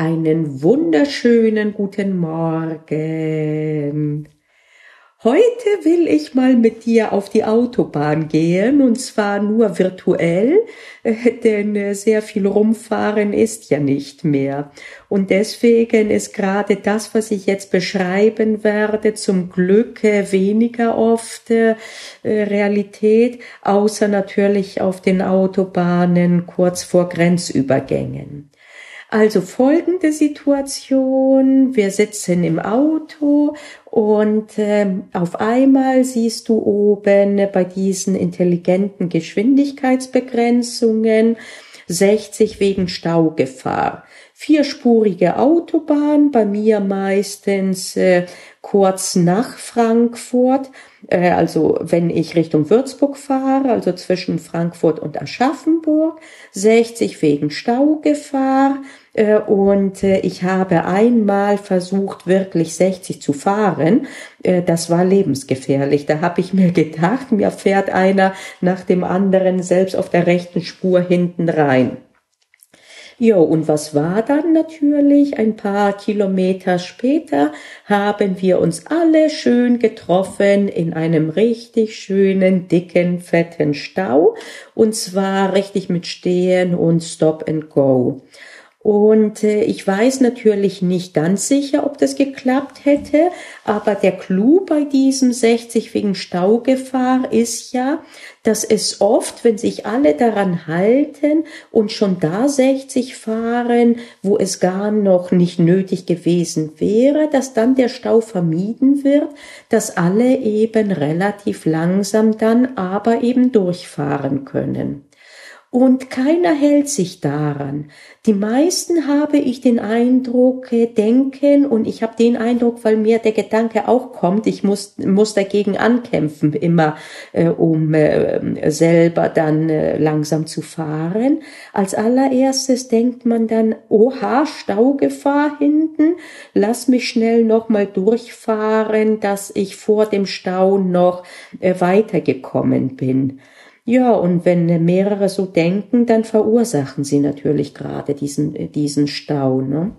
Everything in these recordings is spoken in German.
Einen wunderschönen guten Morgen. Heute will ich mal mit dir auf die Autobahn gehen und zwar nur virtuell, äh, denn äh, sehr viel rumfahren ist ja nicht mehr. Und deswegen ist gerade das, was ich jetzt beschreiben werde, zum Glück äh, weniger oft Realität, außer natürlich auf den Autobahnen kurz vor Grenzübergängen. Also folgende Situation, wir sitzen im Auto und äh, auf einmal siehst du oben bei diesen intelligenten Geschwindigkeitsbegrenzungen 60 wegen Staugefahr. Vierspurige Autobahn, bei mir meistens äh, kurz nach Frankfurt, äh, also wenn ich Richtung Würzburg fahre, also zwischen Frankfurt und Aschaffenburg, 60 wegen Staugefahr, und äh, ich habe einmal versucht, wirklich 60 zu fahren. Äh, das war lebensgefährlich. Da habe ich mir gedacht, mir fährt einer nach dem anderen selbst auf der rechten Spur hinten rein. Jo, und was war dann natürlich? Ein paar Kilometer später haben wir uns alle schön getroffen in einem richtig schönen, dicken, fetten Stau. Und zwar richtig mit Stehen und Stop and Go. Und äh, ich weiß natürlich nicht ganz sicher, ob das geklappt hätte, aber der Clou bei diesem 60 wegen Staugefahr ist ja, dass es oft, wenn sich alle daran halten und schon da 60 fahren, wo es gar noch nicht nötig gewesen wäre, dass dann der Stau vermieden wird, dass alle eben relativ langsam dann aber eben durchfahren können. Und keiner hält sich daran. Die meisten habe ich den Eindruck, äh, denken, und ich habe den Eindruck, weil mir der Gedanke auch kommt, ich muss, muss dagegen ankämpfen, immer äh, um äh, selber dann äh, langsam zu fahren. Als allererstes denkt man dann, oha, Staugefahr hinten, lass mich schnell nochmal durchfahren, dass ich vor dem Stau noch äh, weitergekommen bin. Ja, und wenn mehrere so denken, dann verursachen sie natürlich gerade diesen, diesen Stau. Ne?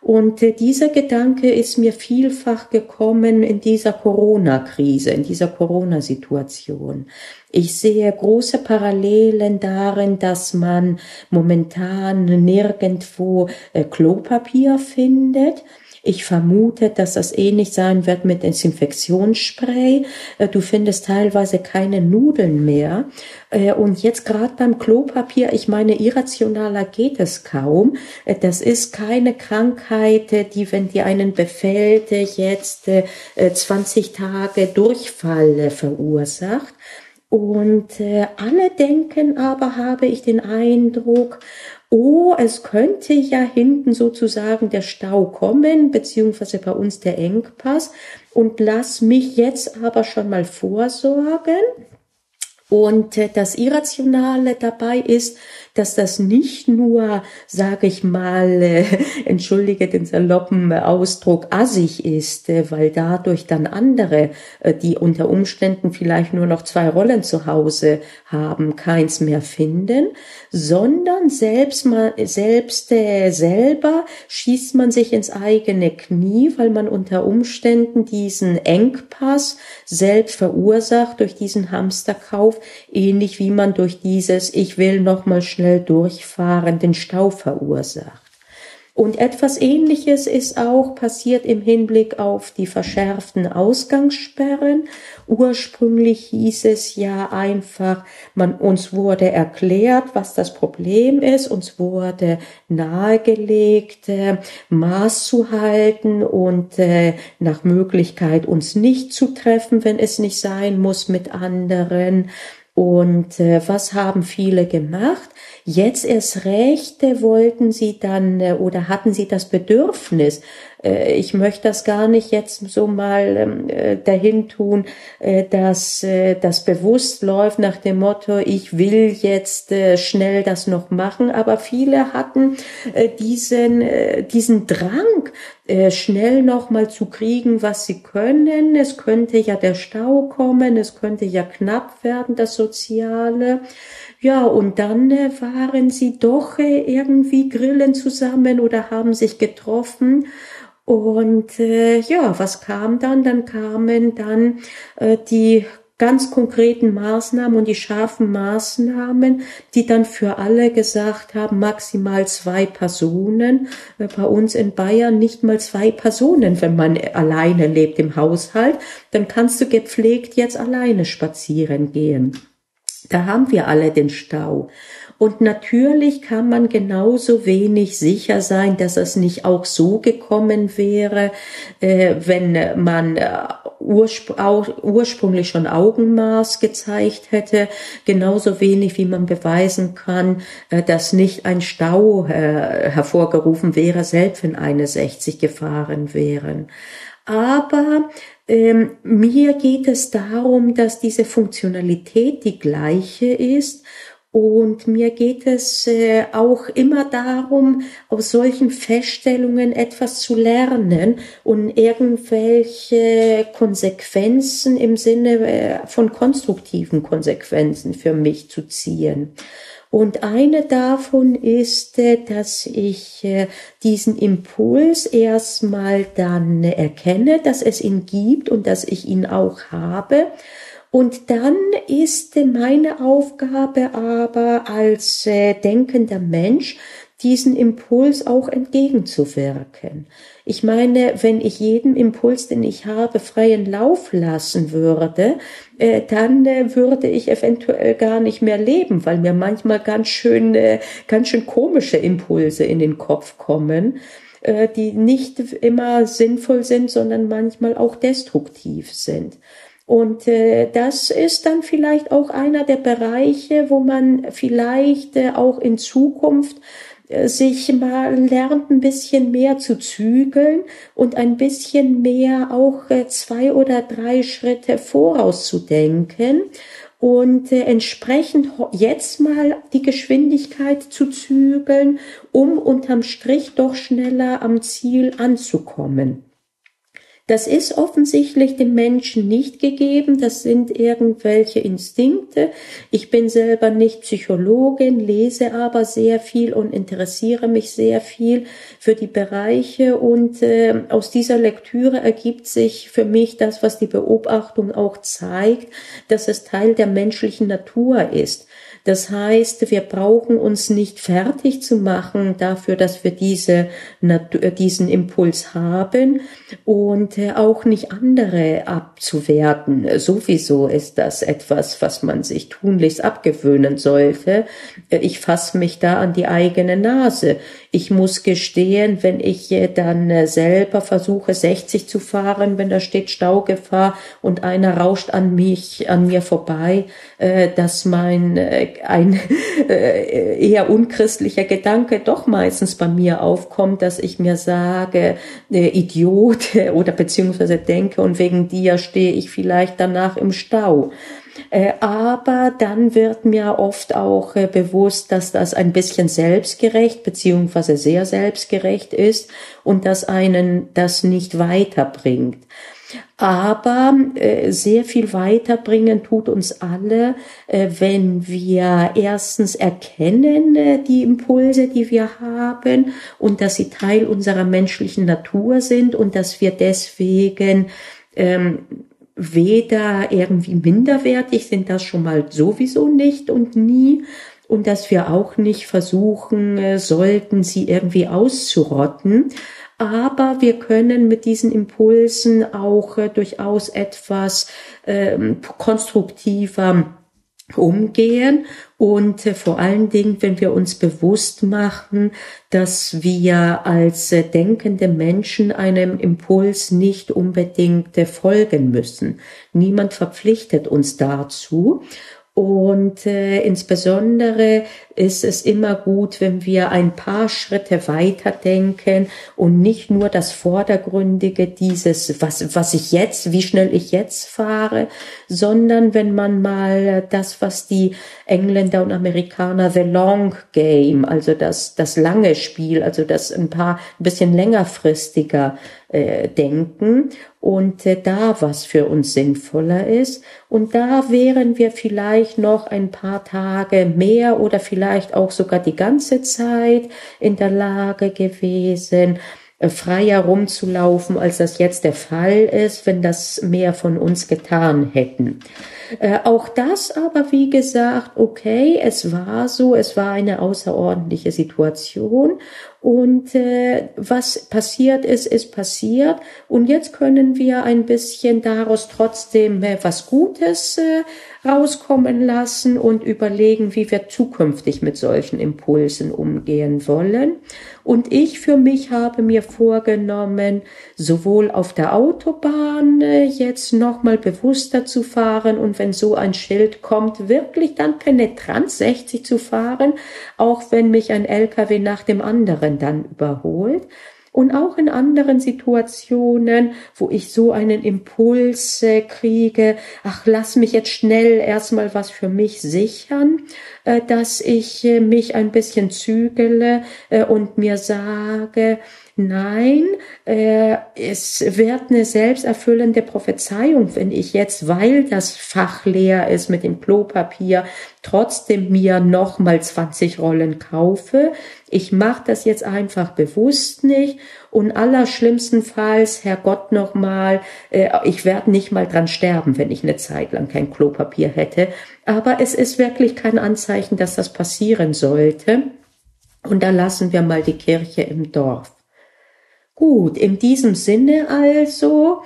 Und äh, dieser Gedanke ist mir vielfach gekommen in dieser Corona-Krise, in dieser Corona-Situation. Ich sehe große Parallelen darin, dass man momentan nirgendwo äh, Klopapier findet ich vermute, dass das ähnlich sein wird mit Desinfektionsspray. Äh, du findest teilweise keine Nudeln mehr. Äh, und jetzt gerade beim Klopapier, ich meine, irrationaler geht es kaum. Das ist keine Krankheit, die, wenn dir einen befällt, jetzt 20 Tage Durchfall verursacht. Und äh, alle denken aber, habe ich den Eindruck, oh, es könnte ja hinten sozusagen der Stau kommen, beziehungsweise bei uns der Engpass. Und lass mich jetzt aber schon mal vorsorgen. Und äh, das Irrationale dabei ist, dass das nicht nur, sage ich mal, äh, entschuldige den saloppen Ausdruck, assig ist, äh, weil dadurch dann andere, äh, die unter Umständen vielleicht nur noch zwei Rollen zu Hause haben, keins mehr finden, sondern selbst mal, selbst äh, selber schießt man sich ins eigene Knie, weil man unter Umständen diesen Engpass selbst verursacht durch diesen Hamsterkauf, ähnlich wie man durch dieses Ich will noch mal schnell schnell durchfahren den Stau verursacht. Und etwas Ähnliches ist auch passiert im Hinblick auf die verschärften Ausgangssperren. Ursprünglich hieß es ja einfach, man, uns wurde erklärt, was das Problem ist, uns wurde nahegelegt, äh, Maß zu halten und äh, nach Möglichkeit uns nicht zu treffen, wenn es nicht sein muss mit anderen. Und äh, was haben viele gemacht? Jetzt erst recht wollten sie dann äh, oder hatten sie das Bedürfnis, äh, ich möchte das gar nicht jetzt so mal ähm, äh, dahin tun, äh, dass äh, das bewusst läuft nach dem Motto, ich will jetzt äh, schnell das noch machen, aber viele hatten äh, diesen, äh, diesen Drang, äh, schnell noch mal zu kriegen, was sie können. Es könnte ja der Stau kommen, es könnte ja knapp werden, das Soziale. Ja, und dann äh, waren sie doch äh, irgendwie grillen zusammen oder haben sich getroffen. Und äh, ja, was kam dann? Dann kamen dann äh, die ganz konkreten Maßnahmen und die scharfen Maßnahmen, die dann für alle gesagt haben, maximal zwei Personen. Äh, bei uns in Bayern nicht mal zwei Personen, wenn man alleine lebt im Haushalt, dann kannst du gepflegt jetzt alleine spazieren gehen. Da haben wir alle den Stau. Und natürlich kann man genauso wenig sicher sein, dass es nicht auch so gekommen wäre, äh, wenn man äh, urspr ursprünglich schon Augenmaß gezeigt hätte, genauso wenig wie man beweisen kann, äh, dass nicht ein Stau hervorgerufen wäre, selbst wenn eine 60 gefahren wären. Aber ähm, mir geht es darum, dass diese Funktionalität die gleiche ist und mir geht es äh, auch immer darum, aus solchen Feststellungen etwas zu lernen und irgendwelche Konsequenzen im Sinne äh, von konstruktiven Konsequenzen für mich zu ziehen. Und eine davon ist, äh, dass ich äh, diesen Impuls erstmal dann erkenne, dass es ihn gibt und dass ich ihn auch habe und dann ist meine Aufgabe aber als äh, denkender Mensch, diesen Impuls auch entgegenzuwirken. Ich meine, wenn ich jedem Impuls, den ich habe, freien Lauf lassen würde, äh, dann äh, würde ich eventuell gar nicht mehr leben, weil mir manchmal ganz schön, äh, ganz schön komische Impulse in den Kopf kommen, äh, die nicht immer sinnvoll sind, sondern manchmal auch destruktiv sind. Und äh, das ist dann vielleicht auch einer der Bereiche, wo man vielleicht äh, auch in Zukunft äh, sich mal lernt, ein bisschen mehr zu zügeln und ein bisschen mehr auch äh, zwei oder drei Schritte vorauszudenken und äh, entsprechend jetzt mal die Geschwindigkeit zu zügeln, um unterm Strich doch schneller am Ziel anzukommen. Das ist offensichtlich dem Menschen nicht gegeben. Das sind irgendwelche Instinkte. Ich bin selber nicht Psychologin, lese aber sehr viel und interessiere mich sehr viel für die Bereiche. Und äh, aus dieser Lektüre ergibt sich für mich das, was die Beobachtung auch zeigt, dass es Teil der menschlichen Natur ist. Das heißt, wir brauchen uns nicht fertig zu machen dafür, dass wir diese, äh, diesen Impuls haben und äh, auch nicht andere abzuwerten. Sowieso ist das etwas, was man sich tunlichst abgewöhnen sollte. Äh, ich fasse mich da an die eigene Nase. Ich muss gestehen, wenn ich dann selber versuche, 60 zu fahren, wenn da steht Staugefahr und einer rauscht an mich, an mir vorbei, dass mein ein äh, eher unchristlicher Gedanke doch meistens bei mir aufkommt, dass ich mir sage, äh, Idiot oder beziehungsweise denke und wegen dir stehe ich vielleicht danach im Stau. Äh, aber dann wird mir oft auch äh, bewusst, dass das ein bisschen selbstgerecht beziehungsweise sehr selbstgerecht ist und dass einen das nicht weiterbringt. Aber äh, sehr viel weiterbringen tut uns alle, wenn wir erstens erkennen die Impulse, die wir haben und dass sie Teil unserer menschlichen Natur sind und dass wir deswegen ähm, weder irgendwie minderwertig sind, das schon mal sowieso nicht und nie, und dass wir auch nicht versuchen äh, sollten, sie irgendwie auszurotten, aber wir können mit diesen Impulsen auch äh, durchaus etwas ähm, konstruktiver umgehen und äh, vor allen Dingen, wenn wir uns bewusst machen, dass wir als äh, denkende Menschen einem Impuls nicht unbedingt äh, folgen müssen. Niemand verpflichtet uns dazu und äh, insbesondere ist es immer gut, wenn wir ein paar Schritte weiter denken und nicht nur das Vordergründige dieses, was, was ich jetzt, wie schnell ich jetzt fahre, sondern wenn man mal das, was die Engländer und Amerikaner the long game, also das, das lange Spiel, also das ein paar, ein bisschen längerfristiger äh, denken und äh, da was für uns sinnvoller ist. Und da wären wir vielleicht noch ein paar Tage mehr oder vielleicht auch sogar die ganze Zeit in der Lage gewesen, äh, freier rumzulaufen, als das jetzt der Fall ist, wenn das mehr von uns getan hätten. Äh, auch das aber, wie gesagt, okay, es war so, es war eine außerordentliche Situation und äh, was passiert ist, ist passiert. Und jetzt können wir ein bisschen daraus trotzdem äh, was Gutes äh, rauskommen lassen und überlegen, wie wir zukünftig mit solchen Impulsen umgehen wollen. Und ich für mich habe mir vorgenommen, sowohl auf der Autobahn äh, jetzt nochmal bewusster zu fahren und wenn so ein Schild kommt, wirklich dann penetrant 60 zu fahren, auch wenn mich ein LKW nach dem anderen dann überholt. Und auch in anderen Situationen, wo ich so einen Impuls äh, kriege, ach, lass mich jetzt schnell erstmal was für mich sichern, äh, dass ich äh, mich ein bisschen zügele und mir sage, Nein, äh, es wird eine selbsterfüllende Prophezeiung, wenn ich jetzt, weil das Fach leer ist mit dem Klopapier, trotzdem mir nochmal 20 Rollen kaufe. Ich mache das jetzt einfach bewusst nicht und allerschlimmstenfalls, Herrgott nochmal, äh, ich werde nicht mal dran sterben, wenn ich eine Zeit lang kein Klopapier hätte. Aber es ist wirklich kein Anzeichen, dass das passieren sollte. Und da lassen wir mal die Kirche im Dorf. Gut, in diesem Sinne also,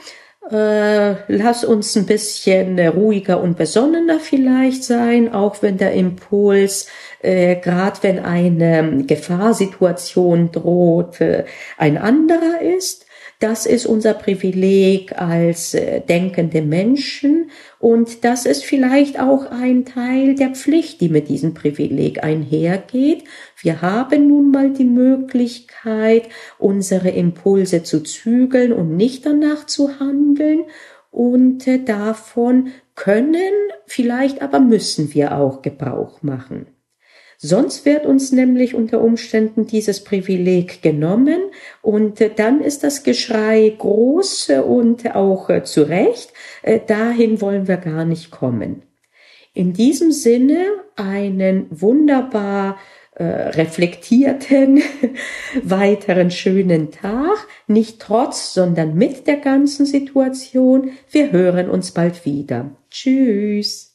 äh, lass uns ein bisschen ruhiger und besonnener vielleicht sein, auch wenn der Impuls, äh, gerade wenn eine Gefahrsituation droht, äh, ein anderer ist. Das ist unser Privileg als äh, denkende Menschen und das ist vielleicht auch ein Teil der Pflicht, die mit diesem Privileg einhergeht. Wir haben nun mal die Möglichkeit, unsere Impulse zu zügeln und nicht danach zu handeln und äh, davon können, vielleicht aber müssen wir auch Gebrauch machen. Sonst wird uns nämlich unter Umständen dieses Privileg genommen und äh, dann ist das Geschrei groß und auch äh, zu Recht. Äh, dahin wollen wir gar nicht kommen. In diesem Sinne einen wunderbar reflektierten weiteren schönen Tag, nicht trotz, sondern mit der ganzen Situation. Wir hören uns bald wieder. Tschüss.